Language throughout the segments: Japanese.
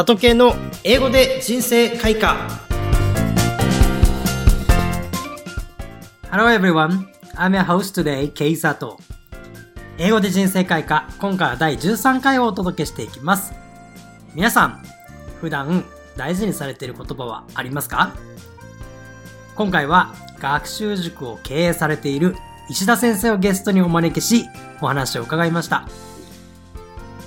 里系の英語で人生開花。Hello everyone, I'm your host today, k Sato. 英語で人生開花。今回は第13回をお届けしていきます。皆さん普段大事にされている言葉はありますか？今回は学習塾を経営されている石田先生をゲストにお招きしお話を伺いました。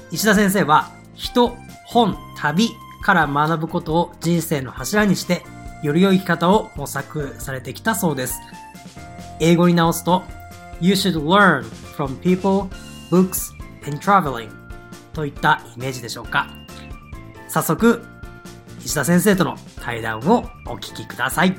石田先生は人、本、旅から学ぶことを人生の柱にして、より良い生き方を模索されてきたそうです。英語に直すと、You should learn from people, books, and traveling といったイメージでしょうか。早速、石田先生との対談をお聞きください。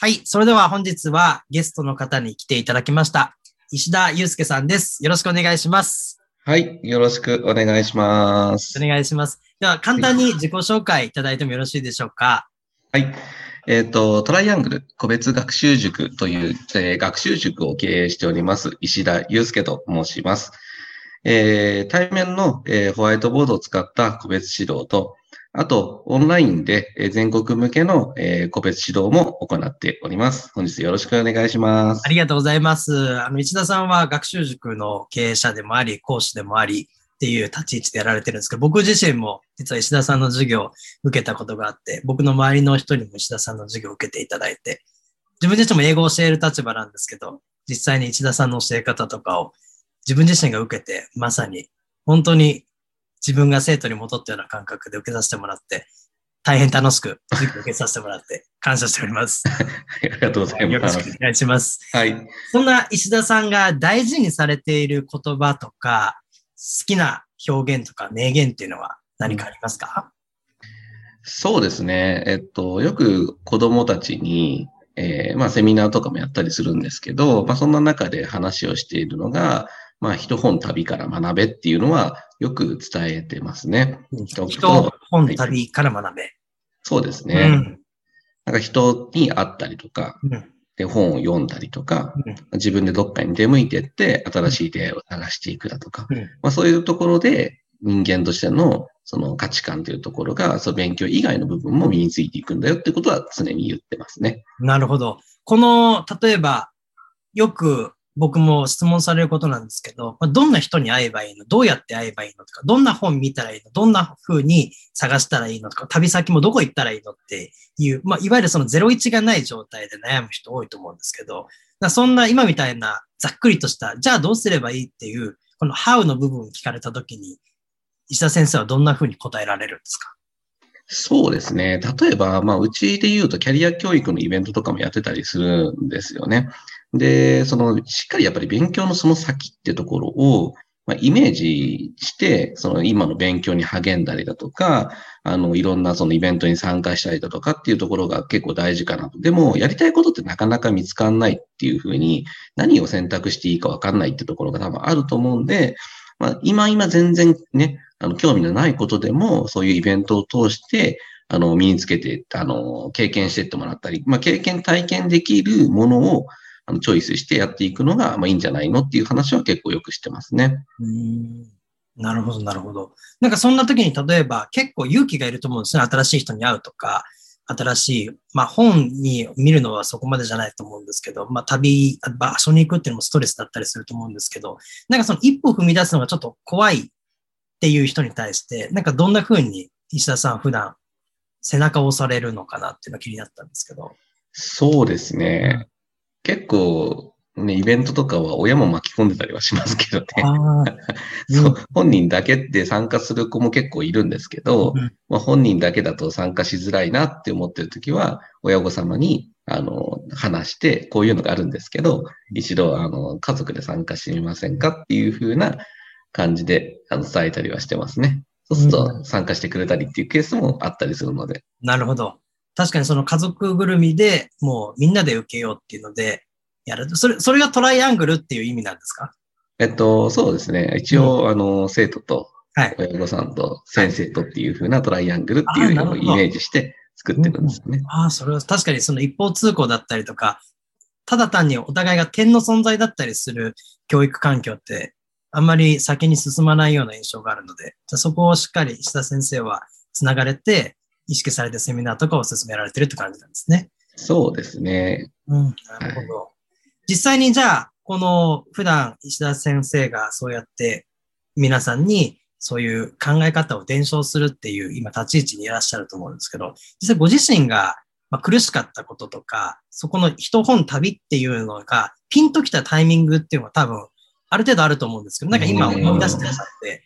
はい。それでは本日はゲストの方に来ていただきました。石田祐介さんです。よろしくお願いします。はい。よろしくお願いします。お願いします。では、簡単に自己紹介いただいてもよろしいでしょうか？はい。えっ、ー、と、トライアングル個別学習塾という、えー、学習塾を経営しております、石田祐介と申します。えー、対面の、えー、ホワイトボードを使った個別指導と、あと、オンラインで全国向けの個別指導も行っております。本日よろしくお願いします。ありがとうございます。あの、市田さんは学習塾の経営者でもあり、講師でもあり、っていう立ち位置でやられてるんですけど、僕自身も実は石田さんの授業を受けたことがあって、僕の周りの人にも石田さんの授業を受けていただいて、自分自身も英語を教える立場なんですけど、実際に石田さんの教え方とかを自分自身が受けて、まさに本当に自分が生徒に戻ったような感覚で受けさせてもらって、大変楽しく授業受けさせてもらって 感謝しております。ありがとうございます。よろしくお願いします。はい。そんな石田さんが大事にされている言葉とか、好きな表現とか名言っていうのは何かありますか、そうですね。えっと、よく子供たちに、えー、まあセミナーとかもやったりするんですけど、まあそんな中で話をしているのが、まあ一本旅から学べっていうのはよく伝えてますね。人本旅から学べ。そうですね。うん、なんか人に会ったりとか、うん、で本を読んだりとか、うん、自分でどっかに出向いてって新しい出会いを探していくだとか、まあそういうところで人間としてのその価値観というところが、その勉強以外の部分も身についていくんだよってことは常に言ってますね。なるほど。この、例えば、よく僕も質問されることなんですけど、ま、どんな人に会えばいいの？どうやって会えばいいのとか、どんな本見たらいいの？どんな風に探したらいいのとか、旅先もどこ行ったらいいのっていう、まあ、いわゆるその01がない状態で悩む人多いと思うんですけど、そんな今みたいなざっくりとした、じゃあどうすればいいっていう、この how の部分を聞かれたときに、石田先生はどんな風に答えられるんですか？そうですね。例えば、まあ、うちで言うとキャリア教育のイベントとかもやってたりするんですよね。で、その、しっかりやっぱり勉強のその先ってところを、まあ、イメージして、その今の勉強に励んだりだとか、あの、いろんなそのイベントに参加したりだとかっていうところが結構大事かなと。でも、やりたいことってなかなか見つかんないっていうふうに、何を選択していいかわかんないってところが多分あると思うんで、まあ、今今全然ね、あの、興味のないことでも、そういうイベントを通して、あの、身につけて、あの、経験してってもらったり、まあ、経験、体験できるものを、あのチョイスしてやっていくのが、まあ、いいんじゃないのっていう話は結構よくしてますね。うんなるほど、なるほど。なんかそんな時に例えば結構勇気がいると思うんですね。新しい人に会うとか、新しい、まあ本に見るのはそこまでじゃないと思うんですけど、まあ旅、場所に行くっていうのもストレスだったりすると思うんですけど、なんかその一歩踏み出すのがちょっと怖いっていう人に対して、なんかどんな風に石田さん普段背中を押されるのかなっていうのが気になったんですけど。そうですね。結構、ね、イベントとかは親も巻き込んでたりはしますけどね。そう、本人だけで参加する子も結構いるんですけど、うん、まあ、本人だけだと参加しづらいなって思ってるときは、親御様に、あの、話して、こういうのがあるんですけど、一度、あの、家族で参加してみませんかっていう風な感じで、あの、伝えたりはしてますね。そうすると参加してくれたりっていうケースもあったりするので。なるほど。確かにその家族ぐるみでもうみんなで受けようっていうのでやる。それ、それがトライアングルっていう意味なんですか？えっと、そうですね。一応、うん、あの、生徒と、親御さんと先生とっていうふうなトライアングルっていうのをイメージして作ってるんですね。ああ、それは確かにその一方通行だったりとか、ただ単にお互いが点の存在だったりする教育環境ってあんまり先に進まないような印象があるので、じゃそこをしっかり石田先生は繋がれて、意識されてセミナーとかを進められてるって感じなんですね。そうですね。うん、なるほど。はい、実際にじゃあ、この普段石田先生がそうやって皆さんにそういう考え方を伝承するっていう今立ち位置にいらっしゃると思うんですけど、実際ご自身が苦しかったこととか、そこの一本旅っていうのがピンときたタイミングっていうのは多分ある程度あると思うんですけど、なんか今思い出してらっしゃって、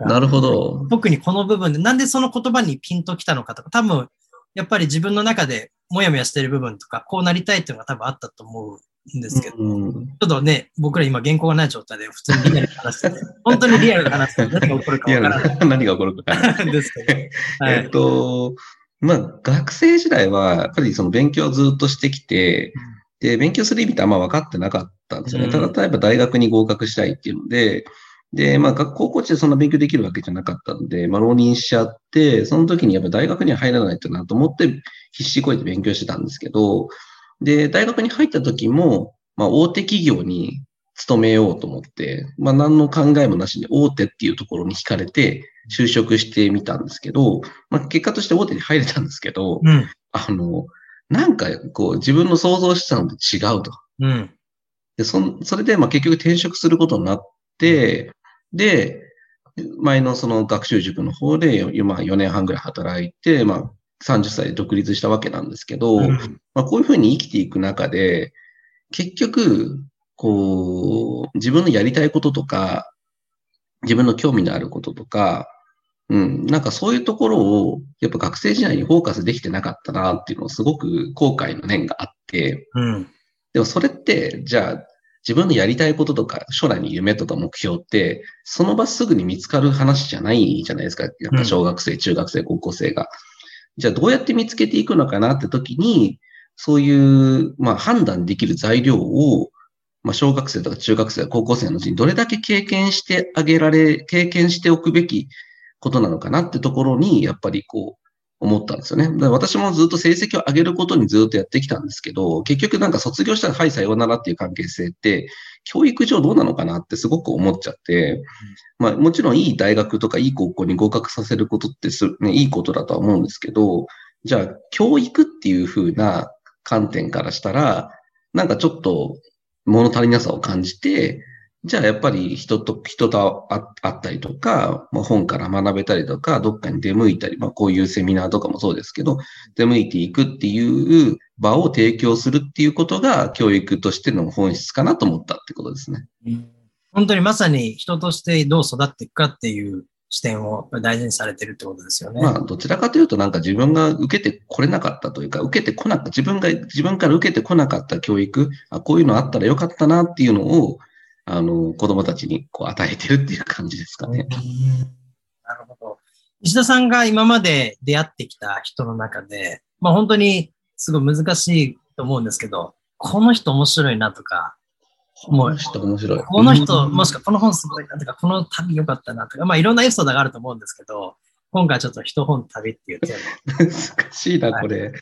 なるほど。特にこの部分で、なんでその言葉にピンときたのかとか、多分、やっぱり自分の中でもやもやしてる部分とか、こうなりたいっていうのが多分あったと思うんですけど、うん、ちょっとね、僕ら今原稿がない状態で普通にリアルに話してて、本当にリアルに話して何が起こるかわからない。何が起こるかわからない。ですけど。はい、えっと、まあ、学生時代は、やっぱりその勉強をずっとしてきて、で、勉強する意味ってあんま分かってなかったんですよね。ただ、例えば大学に合格したいっていうので、で、まあ、学校コーチでそんな勉強できるわけじゃなかったんで、まあ、浪人しちゃって、その時にやっぱ大学には入らないとなと思って、必死こいて勉強してたんですけど、で、大学に入った時も、まあ、大手企業に勤めようと思って、まあ、何の考えもなしに大手っていうところに惹かれて、就職してみたんですけど、まあ、結果として大手に入れたんですけど、うん、あの、なんか、こう、自分の想像してたのと違うと。うん。で、そ、それで、まあ、結局転職することになって、で、前のその学習塾の方で、今4年半ぐらい働いて、まあ、30歳で独立したわけなんですけど、うん、まあ、こういうふうに生きていく中で、結局、こう、自分のやりたいこととか、自分の興味のあることとか、うん、なんかそういうところを、やっぱ学生時代にフォーカスできてなかったなっていうのをすごく後悔の念があって、うん、でもそれって、じゃあ自分のやりたいこととか、将来の夢とか目標って、その場すぐに見つかる話じゃないじゃないですか。やっぱ小学生、中学生、高校生が。じゃあどうやって見つけていくのかなって時に、そういう、まあ判断できる材料を、まあ小学生とか中学生、高校生のうちにどれだけ経験してあげられ、経験しておくべきことなのかなってところに、やっぱりこう、思ったんですよね。で私もずっと成績を上げることにずっとやってきたんですけど、結局なんか卒業したらはい、さようならっていう関係性って、教育上どうなのかなってすごく思っちゃって、まあもちろんいい大学とかいい高校に合格させることってす、ね、いいことだとは思うんですけど、じゃあ教育っていう風な観点からしたら、なんかちょっと物足りなさを感じて、じゃあやっぱり人と、人と会ったりとか、まあ、本から学べたりとか、どっかに出向いたり、まあこういうセミナーとかもそうですけど、出向いていくっていう場を提供するっていうことが教育としての本質かなと思ったってことですね。本当にまさに人としてどう育っていくかっていう視点を大事にされてるってことですよね。まあ、どちらかというと、なんか自分が受けてこれなかったというか、受けてこなかった、自分が、自分から受けてこなかった教育、あ、こういうのあったらよかったなっていうのを、あの、子供たちにこう与えてるっていう感じですかね。なるほど。石田さんが今まで出会ってきた人の中で、まあ本当にすごい難しいと思うんですけど、この人面白いなとか、もう、この人面白い。この人、もしくはこの本すごいなとか、この旅良かったなとか、まあいろんなエピソードがあると思うんですけど、今回ちょっと一本旅っていうテーマ。難しいな、これ。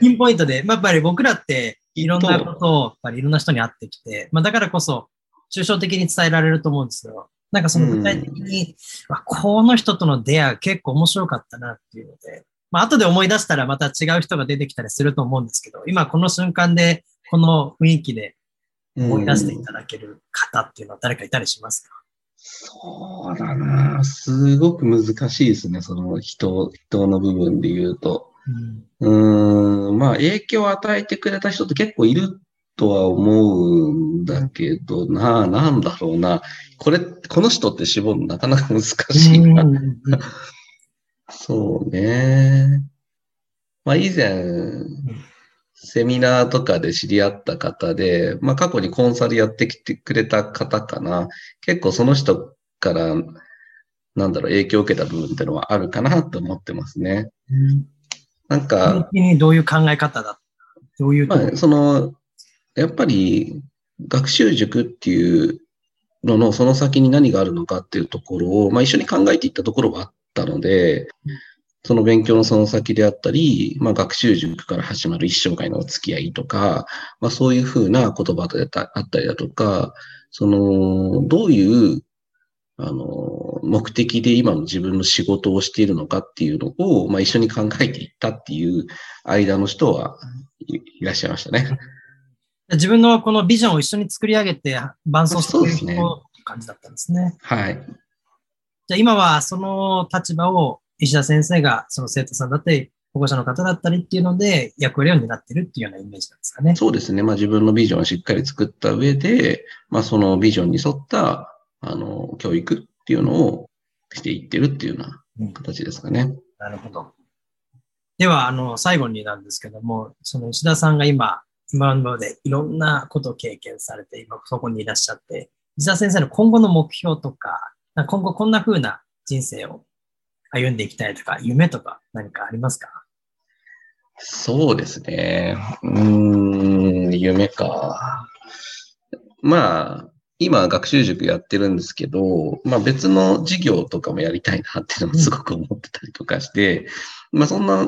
ピンポイントで、まあ、やっぱり僕らっていろんなことを、やっぱりいろんな人に会ってきて、まあだからこそ、抽象的に伝えられると思うんですよ。なんかその具体的に、うん、この人との出会い結構面白かったなっていうので、まあ後で思い出したらまた違う人が出てきたりすると思うんですけど、今この瞬間でこの雰囲気で思い出していただける方っていうのは誰かいたりしますか、そうだな。すごく難しいですね。その人、人の部分で言うと。うん、うん。まあ影響を与えてくれた人って結構いるとは思うんだけどな、なんだろうな。これ、この人って絞るのなかなか難しいな。そうね。まあ以前、セミナーとかで知り合った方で、まあ過去にコンサルやってきてくれた方かな。結構その人から、なんだろう、影響を受けた部分っていうのはあるかなと思ってますね。うん、なんか。どういう考え方だどういうまあ、その、やっぱり学習塾っていうののその先に何があるのかっていうところを、まあ、一緒に考えていったところはあったので、その勉強のその先であったり、まあ、学習塾から始まる一生涯のお付き合いとか、まあ、そういうふうな言葉であったりだとか、その、どういう、あの、目的で今の自分の仕事をしているのかっていうのを、まあ、一緒に考えていったっていう間の人はいいらっしゃいましたね。自分のこのビジョンを一緒に作り上げて伴走してくれる人そうですね感じだったんですね。はい。じゃあ今はその立場を石田先生がその生徒さんだったり、保護者の方だったりっていうので役割を担ってるっていうようなイメージなんですかね。そうですね。まあ自分のビジョンをしっかり作った上で、まあそのビジョンに沿った、あの、教育っていうのをしていってるっていうような形ですかね。なるほど。では、あの、最後になんですけども、その石田さんが今、今までいろんなことを経験されて、今そこにいらっしゃって、石田先生の今後の目標とか、か今後こんな風な人生を歩んでいきたいとか、夢とか何かありますか？そうですね。うーん、夢か。まあ、今学習塾やってるんですけど、まあ別の授業とかもやりたいなっていうのもすごく思ってたりとかして、まあそんな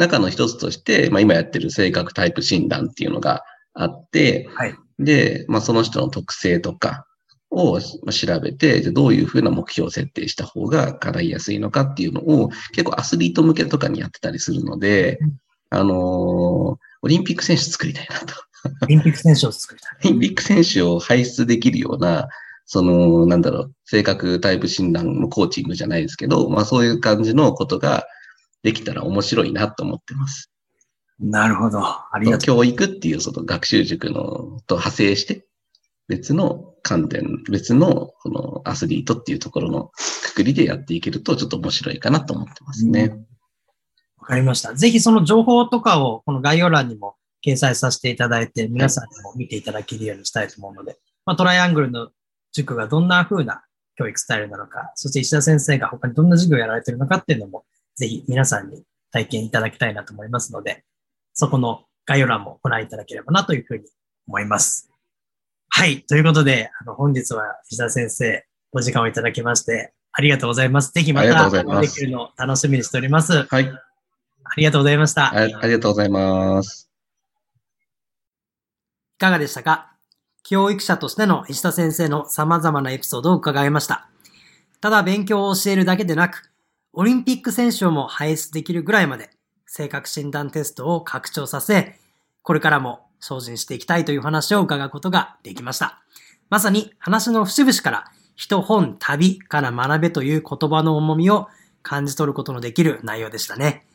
中の一つとして、まあ今やってる性格タイプ診断っていうのがあって、はい。で、まあその人の特性とかをまあ調べて、じゃあどういうふうな目標を設定した方が叶いやすいのかっていうのを結構アスリート向けとかにやってたりするので、あのーオリンピック選手作りたいなと。オリンピック選手を作りたい。オリンピック選手を輩出できるような、その、なんだろう、性格タイプ診断のコーチングじゃないですけど、まあそういう感じのことができたら面白いなと思ってます。なるほど。ありがとう。教育っていうその学習塾のと派生して、別の観点、別のこのアスリートっていうところのくくりでやっていけるとちょっと面白いかなと思ってますね。わかりました。ぜひその情報とかをこの概要欄にも掲載させていただいて、皆さんにも見ていただけるようにしたいと思うので、まあ、トライアングルの塾がどんな風な教育スタイルなのか、そして石田先生が他にどんな授業をやられているのかっていうのも、ぜひ皆さんに体験いただきたいなと思いますので、そこの概要欄もご覧いただければなというふうに思います。はい。ということで、あの、本日は石田先生、お時間をいただきまして、ありがとうございます。ぜひまたできるのを楽しみにしております。はい。ありがとうございました。あありがとうございます。いかがでしたか？教育者としての石田先生の様々なエピソードを伺いました。ただ勉強を教えるだけでなく、オリンピック選手をも輩出できるぐらいまで性格診断テストを拡張させ、これからも精進していきたいという話を伺うことができました。まさに話の節々から人本旅から学べという言葉の重みを感じ取ることのできる内容でしたね。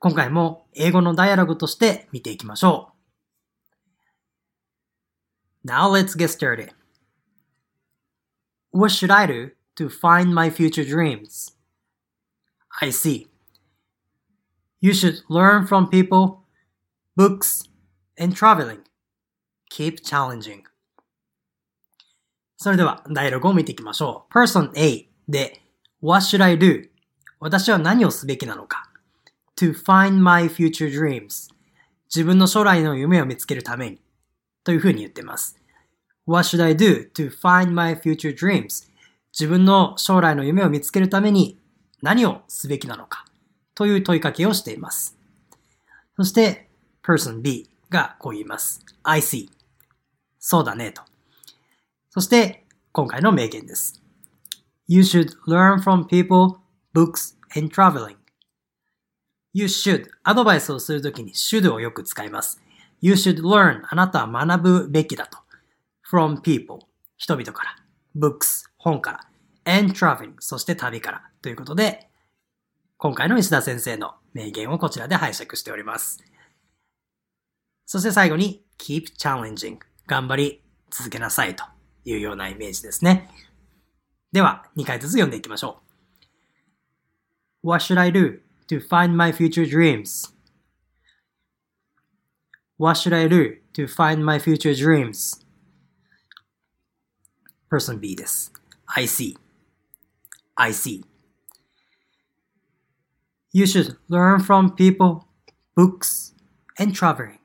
今回も英語のダイアログとして見ていきましょう。Now let's get started. What should I do to find my future dreams? I see. You should learn from people, books, and traveling. Keep challenging. それでは、ダイログを見ていきましょう。Person A で、What should I do? 私は何をすべきなのか ?To find my future dreams. 自分の将来の夢を見つけるために。というふうに言っています。What should I do to find my future dreams? 自分の将来の夢を見つけるために何をすべきなのかという問いかけをしています。そして、person B がこう言います。I see. そうだねと。そして、今回の名言です。You should learn from people, books, and traveling. You should アドバイスをするときに should をよく使います。You should learn あなたは学ぶべきだと。from people 人々から。books 本から。And traveling そして旅から。ということで、今回の石田先生の名言をこちらで拝借しております。そして最後に keep challenging 頑張り続けなさいというようなイメージですね。では、2回ずつ読んでいきましょう。What should I do to find my future dreams? What should I do to find my future dreams? Person B です。I see. I see. You should learn from people, books, and traveling.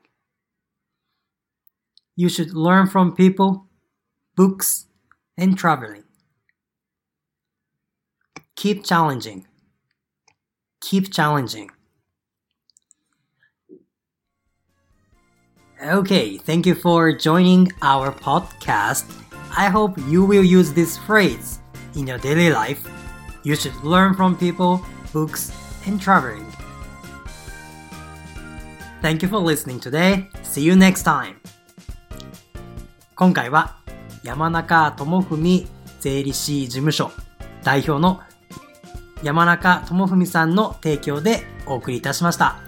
You should learn from people, books, and traveling. Keep challenging. Keep challenging. Okay, thank you for joining our podcast. I hope you will use this phrase in your daily life. You should learn from people, books, and traveling. Thank you for listening today. See you next time. 今回は山中智文税理士事務所代表の山中智文さんの提供でお送りいたしました。